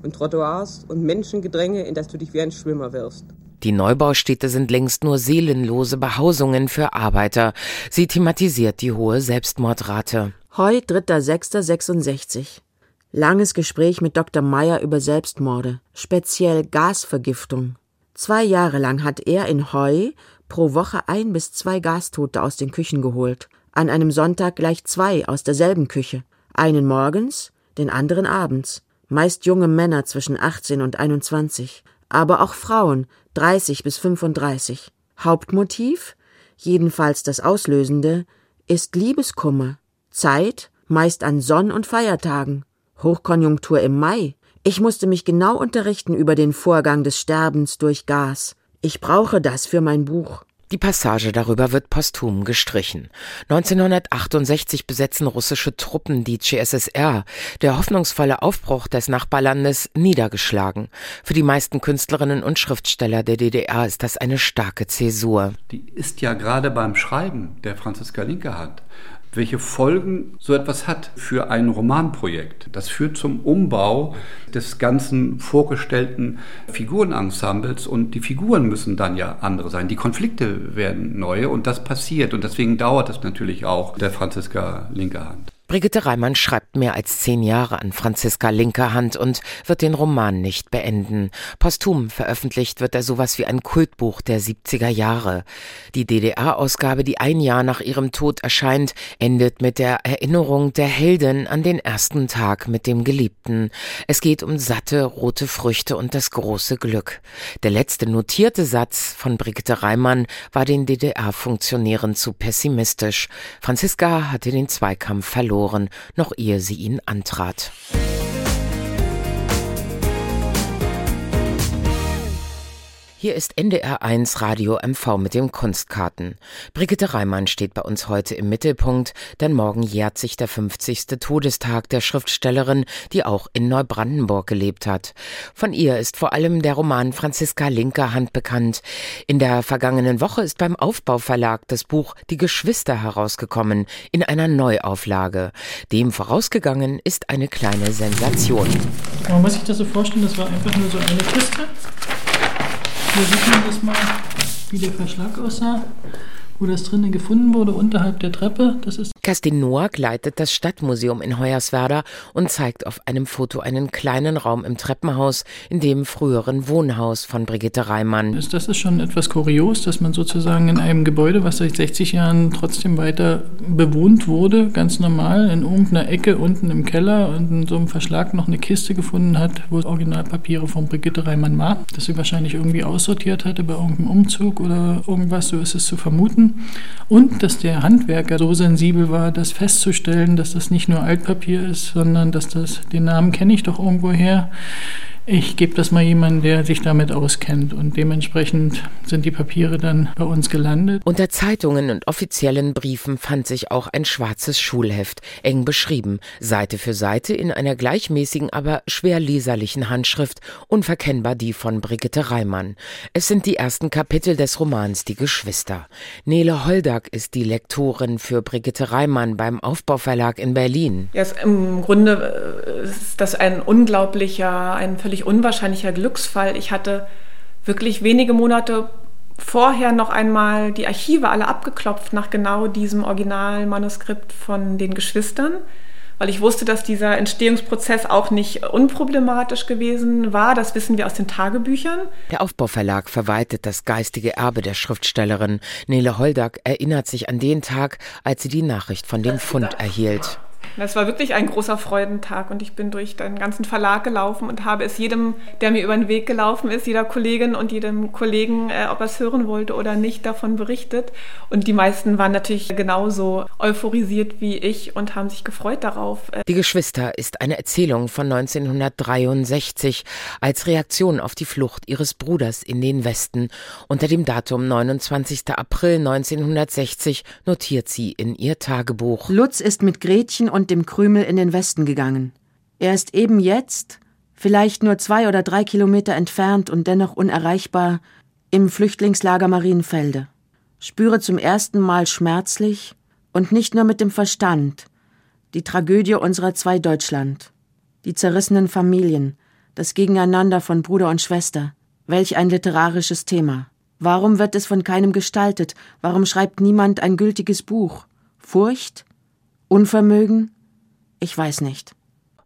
und Trottoirs und Menschengedränge, in das du dich wie ein Schwimmer wirfst. Die Neubaustädte sind längst nur seelenlose Behausungen für Arbeiter. Sie thematisiert die hohe Selbstmordrate. Heu, 3.6.66. Langes Gespräch mit Dr. Meyer über Selbstmorde, speziell Gasvergiftung. Zwei Jahre lang hat er in Heu pro Woche ein bis zwei Gastote aus den Küchen geholt. An einem Sonntag gleich zwei aus derselben Küche. Einen morgens, den anderen abends meist junge Männer zwischen 18 und 21, aber auch Frauen 30 bis 35. Hauptmotiv, jedenfalls das Auslösende, ist Liebeskummer. Zeit, meist an Sonn- und Feiertagen. Hochkonjunktur im Mai. Ich musste mich genau unterrichten über den Vorgang des Sterbens durch Gas. Ich brauche das für mein Buch. Die Passage darüber wird posthum gestrichen. 1968 besetzen russische Truppen die CSSR, der hoffnungsvolle Aufbruch des Nachbarlandes niedergeschlagen. Für die meisten Künstlerinnen und Schriftsteller der DDR ist das eine starke Zäsur. Die ist ja gerade beim Schreiben der Franziska Linke hat welche Folgen so etwas hat für ein Romanprojekt. Das führt zum Umbau des ganzen vorgestellten Figurenensembles und die Figuren müssen dann ja andere sein. Die Konflikte werden neue und das passiert und deswegen dauert es natürlich auch der Franziska Linkerhand. Brigitte Reimann schreibt mehr als zehn Jahre an Franziska Linkerhand und wird den Roman nicht beenden. Posthum veröffentlicht wird er sowas wie ein Kultbuch der 70er Jahre. Die DDR-Ausgabe, die ein Jahr nach ihrem Tod erscheint, endet mit der Erinnerung der Heldin an den ersten Tag mit dem Geliebten. Es geht um satte, rote Früchte und das große Glück. Der letzte notierte Satz von Brigitte Reimann war den DDR-Funktionären zu pessimistisch. Franziska hatte den Zweikampf verloren verloren, noch ehe sie ihn antrat. Hier ist NDR1 Radio MV mit den Kunstkarten. Brigitte Reimann steht bei uns heute im Mittelpunkt, denn morgen jährt sich der 50. Todestag der Schriftstellerin, die auch in Neubrandenburg gelebt hat. Von ihr ist vor allem der Roman Franziska Linkerhand bekannt. In der vergangenen Woche ist beim Aufbauverlag das Buch Die Geschwister herausgekommen, in einer Neuauflage. Dem vorausgegangen ist eine kleine Sensation. Man muss sich das so vorstellen, das war einfach nur so eine Kiste hier sieht man das mal, wie der Verschlag aussah wo das drinnen gefunden wurde, unterhalb der Treppe. Das ist Kerstin Noack leitet das Stadtmuseum in Hoyerswerda und zeigt auf einem Foto einen kleinen Raum im Treppenhaus in dem früheren Wohnhaus von Brigitte Reimann. Das ist schon etwas kurios, dass man sozusagen in einem Gebäude, was seit 60 Jahren trotzdem weiter bewohnt wurde, ganz normal, in irgendeiner Ecke unten im Keller und in so einem Verschlag noch eine Kiste gefunden hat, wo Originalpapiere von Brigitte Reimann waren, das sie wahrscheinlich irgendwie aussortiert hatte bei irgendeinem Umzug oder irgendwas, so ist es zu vermuten und dass der Handwerker so sensibel war, das festzustellen, dass das nicht nur Altpapier ist, sondern dass das, den Namen kenne ich doch irgendwo her, ich gebe das mal jemandem, der sich damit auskennt. Und dementsprechend sind die Papiere dann bei uns gelandet. Unter Zeitungen und offiziellen Briefen fand sich auch ein schwarzes Schulheft, eng beschrieben, Seite für Seite in einer gleichmäßigen, aber schwer leserlichen Handschrift, unverkennbar die von Brigitte Reimann. Es sind die ersten Kapitel des Romans Die Geschwister. Nele Holdack ist die Lektorin für Brigitte Reimann beim Aufbauverlag in Berlin. Ja, Im Grunde äh, ist das ein unglaublicher, ein völlig völlig unwahrscheinlicher Glücksfall. Ich hatte wirklich wenige Monate vorher noch einmal die Archive alle abgeklopft nach genau diesem Originalmanuskript von den Geschwistern, weil ich wusste, dass dieser Entstehungsprozess auch nicht unproblematisch gewesen war. Das wissen wir aus den Tagebüchern. Der Aufbauverlag verwaltet das geistige Erbe der Schriftstellerin. Nele Holdack erinnert sich an den Tag, als sie die Nachricht von dem Fund erhielt. Das war wirklich ein großer Freudentag und ich bin durch den ganzen Verlag gelaufen und habe es jedem, der mir über den Weg gelaufen ist, jeder Kollegin und jedem Kollegen, äh, ob er es hören wollte oder nicht, davon berichtet. Und die meisten waren natürlich genauso euphorisiert wie ich und haben sich gefreut darauf. Die Geschwister ist eine Erzählung von 1963 als Reaktion auf die Flucht ihres Bruders in den Westen. Unter dem Datum 29. April 1960 notiert sie in ihr Tagebuch. Lutz ist mit Gretchen und dem Krümel in den Westen gegangen. Er ist eben jetzt, vielleicht nur zwei oder drei Kilometer entfernt und dennoch unerreichbar, im Flüchtlingslager Marienfelde. Spüre zum ersten Mal schmerzlich und nicht nur mit dem Verstand die Tragödie unserer zwei Deutschland, die zerrissenen Familien, das Gegeneinander von Bruder und Schwester. Welch ein literarisches Thema. Warum wird es von keinem gestaltet? Warum schreibt niemand ein gültiges Buch? Furcht? Unvermögen? Ich weiß nicht.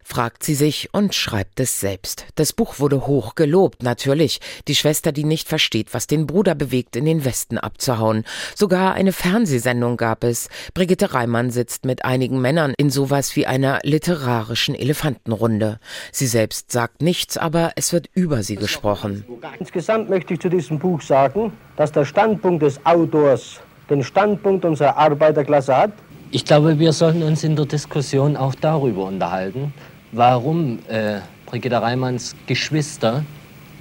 Fragt sie sich und schreibt es selbst. Das Buch wurde hoch gelobt, natürlich. Die Schwester, die nicht versteht, was den Bruder bewegt, in den Westen abzuhauen. Sogar eine Fernsehsendung gab es. Brigitte Reimann sitzt mit einigen Männern in sowas wie einer literarischen Elefantenrunde. Sie selbst sagt nichts, aber es wird über sie gesprochen. Insgesamt möchte ich zu diesem Buch sagen, dass der Standpunkt des Autors den Standpunkt unserer Arbeiterklasse hat ich glaube, wir sollten uns in der Diskussion auch darüber unterhalten, warum äh, Brigitte Reimanns Geschwister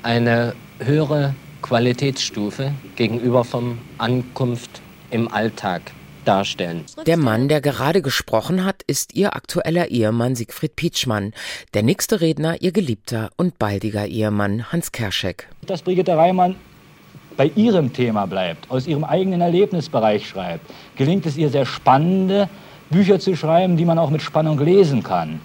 eine höhere Qualitätsstufe gegenüber vom Ankunft im Alltag darstellen. Der Mann, der gerade gesprochen hat, ist ihr aktueller Ehemann Siegfried Pietschmann. Der nächste Redner ihr geliebter und baldiger Ehemann Hans Kerschek. Dass Brigitte Reimann bei ihrem Thema bleibt, aus ihrem eigenen Erlebnisbereich schreibt, gelingt es ihr sehr spannende, Bücher zu schreiben, die man auch mit Spannung lesen kann.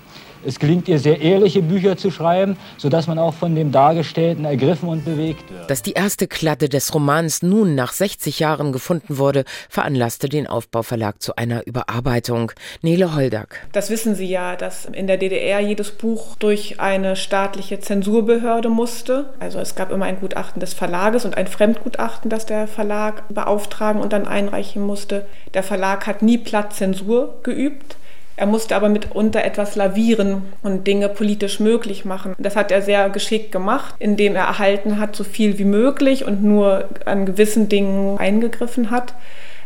Es gelingt ihr sehr ehrliche Bücher zu schreiben, sodass man auch von dem Dargestellten ergriffen und bewegt wird. Dass die erste Kladde des Romans nun nach 60 Jahren gefunden wurde, veranlasste den Aufbauverlag zu einer Überarbeitung. Nele Holdack. Das wissen Sie ja, dass in der DDR jedes Buch durch eine staatliche Zensurbehörde musste. Also es gab immer ein Gutachten des Verlages und ein Fremdgutachten, das der Verlag beauftragen und dann einreichen musste. Der Verlag hat nie platt Zensur geübt. Er musste aber mitunter etwas lavieren und Dinge politisch möglich machen. Das hat er sehr geschickt gemacht, indem er erhalten hat, so viel wie möglich und nur an gewissen Dingen eingegriffen hat.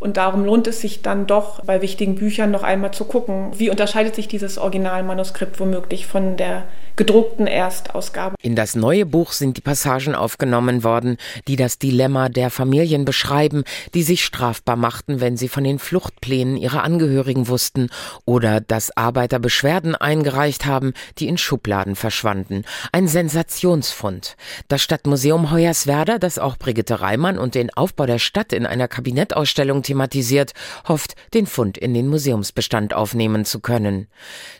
Und darum lohnt es sich dann doch bei wichtigen Büchern noch einmal zu gucken, wie unterscheidet sich dieses Originalmanuskript womöglich von der gedruckten Erstausgabe. In das neue Buch sind die Passagen aufgenommen worden, die das Dilemma der Familien beschreiben, die sich strafbar machten, wenn sie von den Fluchtplänen ihrer Angehörigen wussten oder dass Arbeiter Beschwerden eingereicht haben, die in Schubladen verschwanden. Ein Sensationsfund. Das Stadtmuseum Hoyerswerda, das auch Brigitte Reimann und den Aufbau der Stadt in einer Kabinettausstellung thematisiert, hofft, den Fund in den Museumsbestand aufnehmen zu können.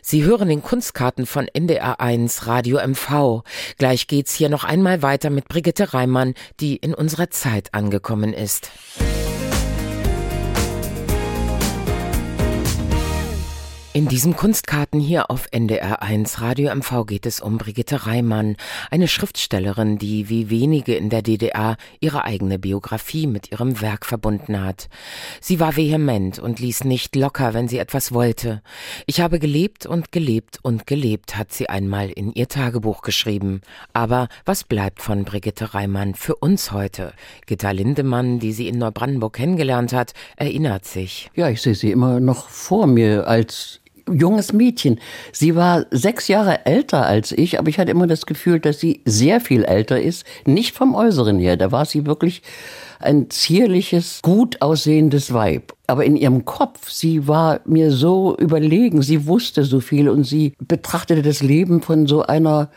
Sie hören den Kunstkarten von NDR 1 1 Radio MV. Gleich geht's hier noch einmal weiter mit Brigitte Reimann, die in unserer Zeit angekommen ist. In diesem Kunstkarten hier auf NDR 1 Radio MV geht es um Brigitte Reimann, eine Schriftstellerin, die wie wenige in der DDR ihre eigene Biografie mit ihrem Werk verbunden hat. Sie war vehement und ließ nicht locker, wenn sie etwas wollte. Ich habe gelebt und gelebt und gelebt, hat sie einmal in ihr Tagebuch geschrieben. Aber was bleibt von Brigitte Reimann für uns heute? Gitta Lindemann, die sie in Neubrandenburg kennengelernt hat, erinnert sich. Ja, ich sehe sie immer noch vor mir als junges Mädchen. Sie war sechs Jahre älter als ich, aber ich hatte immer das Gefühl, dass sie sehr viel älter ist. Nicht vom Äußeren her. Da war sie wirklich ein zierliches, gut aussehendes Weib. Aber in ihrem Kopf, sie war mir so überlegen, sie wusste so viel und sie betrachtete das Leben von so einer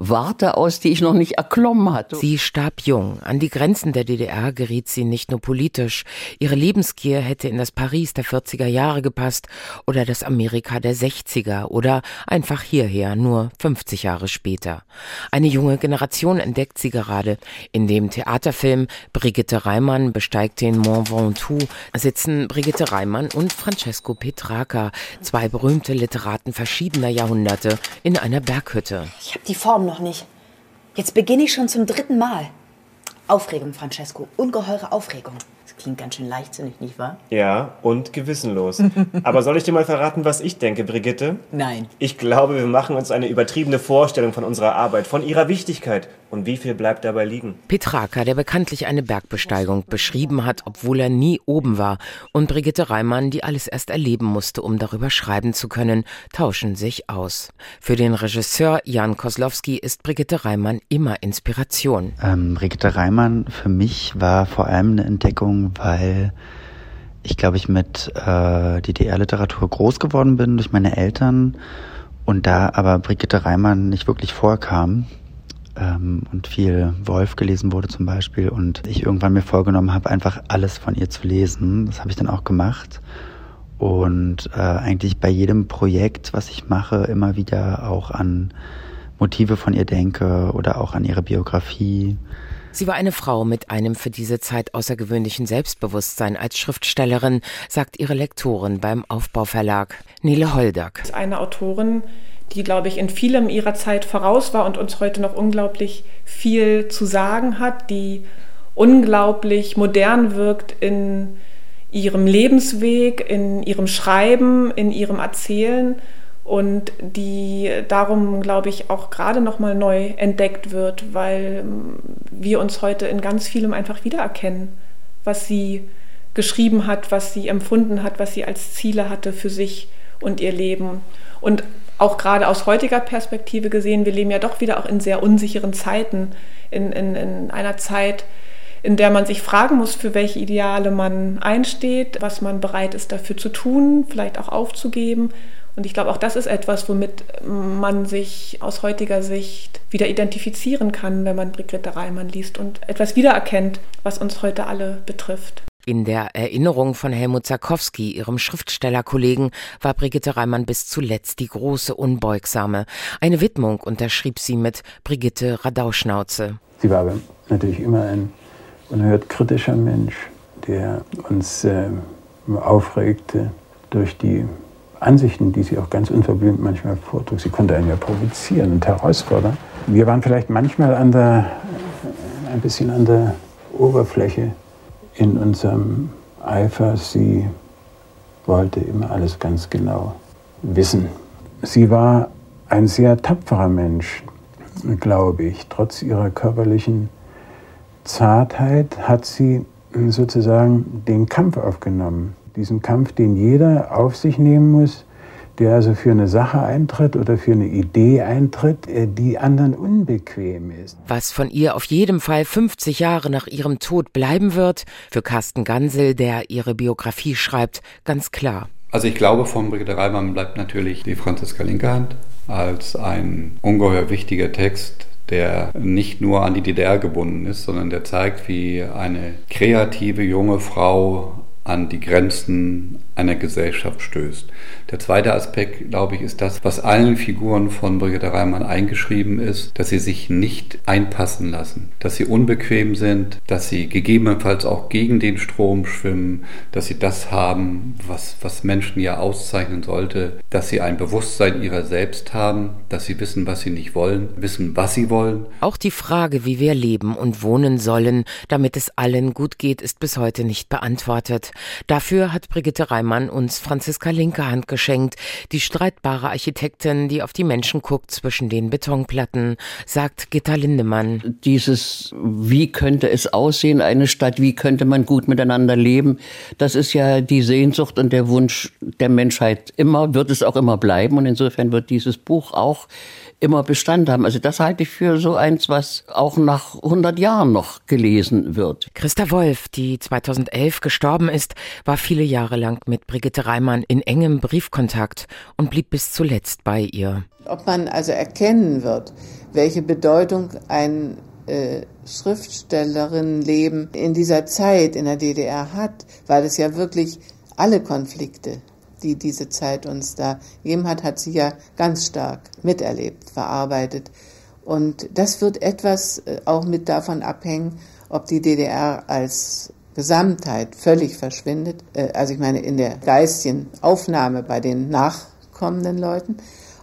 Warte aus, die ich noch nicht erklommen hatte. Sie starb jung. An die Grenzen der DDR geriet sie nicht nur politisch. Ihre Lebensgier hätte in das Paris der 40er Jahre gepasst oder das Amerika der 60er oder einfach hierher, nur 50 Jahre später. Eine junge Generation entdeckt sie gerade. In dem Theaterfilm Brigitte Reimann besteigt den Mont Ventoux sitzen Brigitte Reimann und Francesco Petrarca, zwei berühmte Literaten verschiedener Jahrhunderte, in einer Berghütte. Ich habe die Form noch nicht. Jetzt beginne ich schon zum dritten Mal. Aufregung, Francesco. Ungeheure Aufregung. Das klingt ganz schön leichtsinnig, nicht wahr? Ja, und gewissenlos. Aber soll ich dir mal verraten, was ich denke, Brigitte? Nein. Ich glaube, wir machen uns eine übertriebene Vorstellung von unserer Arbeit, von ihrer Wichtigkeit. Und wie viel bleibt dabei liegen? Petrarca, der bekanntlich eine Bergbesteigung beschrieben hat, obwohl er nie oben war, und Brigitte Reimann, die alles erst erleben musste, um darüber schreiben zu können, tauschen sich aus. Für den Regisseur Jan Koslowski ist Brigitte Reimann immer Inspiration. Ähm, Brigitte Reimann für mich war vor allem eine Entdeckung, weil ich glaube ich mit äh, DDR-Literatur groß geworden bin durch meine Eltern und da aber Brigitte Reimann nicht wirklich vorkam ähm, und viel Wolf gelesen wurde zum Beispiel und ich irgendwann mir vorgenommen habe, einfach alles von ihr zu lesen. Das habe ich dann auch gemacht und äh, eigentlich bei jedem Projekt, was ich mache, immer wieder auch an Motive von ihr denke oder auch an ihre Biografie. Sie war eine Frau mit einem für diese Zeit außergewöhnlichen Selbstbewusstsein als Schriftstellerin, sagt ihre Lektorin beim Aufbauverlag, Nele Holdack. Eine Autorin, die, glaube ich, in vielem ihrer Zeit voraus war und uns heute noch unglaublich viel zu sagen hat, die unglaublich modern wirkt in ihrem Lebensweg, in ihrem Schreiben, in ihrem Erzählen und die darum, glaube ich, auch gerade noch mal neu entdeckt wird, weil wir uns heute in ganz vielem einfach wiedererkennen, was sie geschrieben hat, was sie empfunden hat, was sie als Ziele hatte für sich und ihr Leben. Und auch gerade aus heutiger Perspektive gesehen, wir leben ja doch wieder auch in sehr unsicheren Zeiten, in, in, in einer Zeit, in der man sich fragen muss, für welche Ideale man einsteht, was man bereit ist dafür zu tun, vielleicht auch aufzugeben. Und ich glaube, auch das ist etwas, womit man sich aus heutiger Sicht wieder identifizieren kann, wenn man Brigitte Reimann liest und etwas wiedererkennt, was uns heute alle betrifft. In der Erinnerung von Helmut Sarkowski, ihrem Schriftstellerkollegen, war Brigitte Reimann bis zuletzt die große Unbeugsame. Eine Widmung unterschrieb sie mit Brigitte Radauschnauze. Sie war aber natürlich immer ein unerhört kritischer Mensch, der uns äh, aufregte durch die Ansichten, die sie auch ganz unverblümt manchmal vortrug. Sie konnte einen ja provozieren und herausfordern. Wir waren vielleicht manchmal an der, ein bisschen an der Oberfläche in unserem Eifer. Sie wollte immer alles ganz genau wissen. Sie war ein sehr tapferer Mensch, glaube ich. Trotz ihrer körperlichen Zartheit hat sie sozusagen den Kampf aufgenommen. Diesen Kampf, den jeder auf sich nehmen muss, der also für eine Sache eintritt oder für eine Idee eintritt, äh, die anderen unbequem ist. Was von ihr auf jeden Fall 50 Jahre nach ihrem Tod bleiben wird, für Carsten Gansel, der ihre Biografie schreibt, ganz klar. Also ich glaube, von Brigitte Reimann bleibt natürlich die Franziska Linkerhand als ein ungeheuer wichtiger Text, der nicht nur an die DDR gebunden ist, sondern der zeigt, wie eine kreative junge Frau an die Grenzen einer Gesellschaft stößt. Der zweite Aspekt, glaube ich, ist das, was allen Figuren von Brigitte Reimann eingeschrieben ist, dass sie sich nicht einpassen lassen, dass sie unbequem sind, dass sie gegebenenfalls auch gegen den Strom schwimmen, dass sie das haben, was, was Menschen ja auszeichnen sollte, dass sie ein Bewusstsein ihrer selbst haben, dass sie wissen, was sie nicht wollen, wissen, was sie wollen. Auch die Frage, wie wir leben und wohnen sollen, damit es allen gut geht, ist bis heute nicht beantwortet. Dafür hat Brigitte Reimann uns Franziska Linkehand geschenkt, die streitbare Architektin, die auf die Menschen guckt zwischen den Betonplatten, sagt Gitta Lindemann. Dieses, wie könnte es aussehen, eine Stadt, wie könnte man gut miteinander leben, das ist ja die Sehnsucht und der Wunsch der Menschheit immer, wird es auch immer bleiben und insofern wird dieses Buch auch immer Bestand haben. Also das halte ich für so eins, was auch nach 100 Jahren noch gelesen wird. Christa Wolf, die 2011 gestorben ist, war viele Jahre lang mit Brigitte Reimann in engem Briefkontakt und blieb bis zuletzt bei ihr. Ob man also erkennen wird, welche Bedeutung ein äh, Schriftstellerinnenleben in dieser Zeit in der DDR hat, weil es ja wirklich alle Konflikte die diese Zeit uns da gegeben hat, hat sie ja ganz stark miterlebt, verarbeitet. Und das wird etwas äh, auch mit davon abhängen, ob die DDR als Gesamtheit völlig verschwindet, äh, also ich meine in der geistigen Aufnahme bei den nachkommenden Leuten,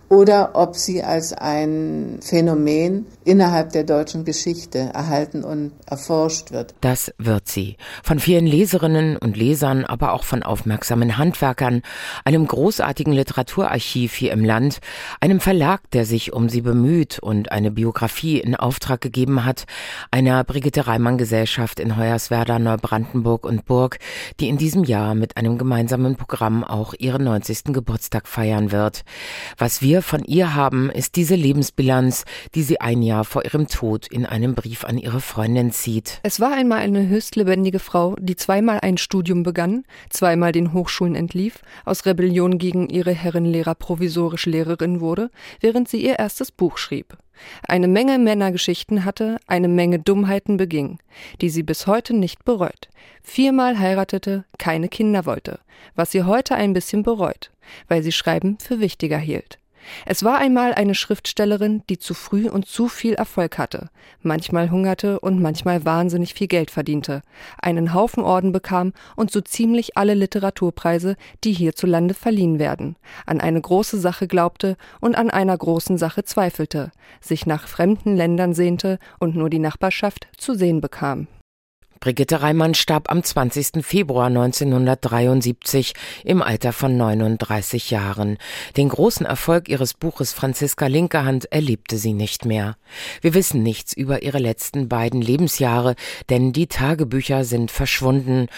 oder ob sie als ein Phänomen innerhalb der deutschen Geschichte erhalten und erforscht wird. Das wird sie. Von vielen Leserinnen und Lesern, aber auch von aufmerksamen Handwerkern, einem großartigen Literaturarchiv hier im Land, einem Verlag, der sich um sie bemüht und eine Biografie in Auftrag gegeben hat, einer Brigitte Reimann Gesellschaft in Hoyerswerda, Neubrandenburg und Burg, die in diesem Jahr mit einem gemeinsamen Programm auch ihren 90. Geburtstag feiern wird. Was wir von ihr haben, ist diese Lebensbilanz, die sie ein Jahr vor ihrem Tod in einem Brief an ihre Freundin zieht. Es war einmal eine höchst lebendige Frau, die zweimal ein Studium begann, zweimal den Hochschulen entlief, aus Rebellion gegen ihre Herrenlehrer provisorisch Lehrerin wurde, während sie ihr erstes Buch schrieb. Eine Menge Männergeschichten hatte, eine Menge Dummheiten beging, die sie bis heute nicht bereut. Viermal heiratete, keine Kinder wollte, was sie heute ein bisschen bereut, weil sie Schreiben für wichtiger hielt. Es war einmal eine Schriftstellerin, die zu früh und zu viel Erfolg hatte, manchmal hungerte und manchmal wahnsinnig viel Geld verdiente, einen Haufen Orden bekam und so ziemlich alle Literaturpreise, die hierzulande verliehen werden, an eine große Sache glaubte und an einer großen Sache zweifelte, sich nach fremden Ländern sehnte und nur die Nachbarschaft zu sehen bekam. Brigitte Reimann starb am 20. Februar 1973 im Alter von 39 Jahren. Den großen Erfolg ihres Buches Franziska Linkerhand erlebte sie nicht mehr. Wir wissen nichts über ihre letzten beiden Lebensjahre, denn die Tagebücher sind verschwunden.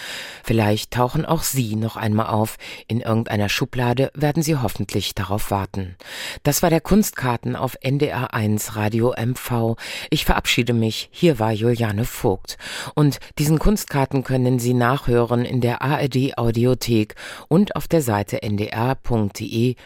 Vielleicht tauchen auch sie noch einmal auf. In irgendeiner Schublade werden sie hoffentlich darauf warten. Das war der Kunstkarten auf NDR 1 Radio MV. Ich verabschiede mich. Hier war Juliane Vogt. Und diesen Kunstkarten können Sie nachhören in der ARD Audiothek und auf der Seite ndr.de-mv.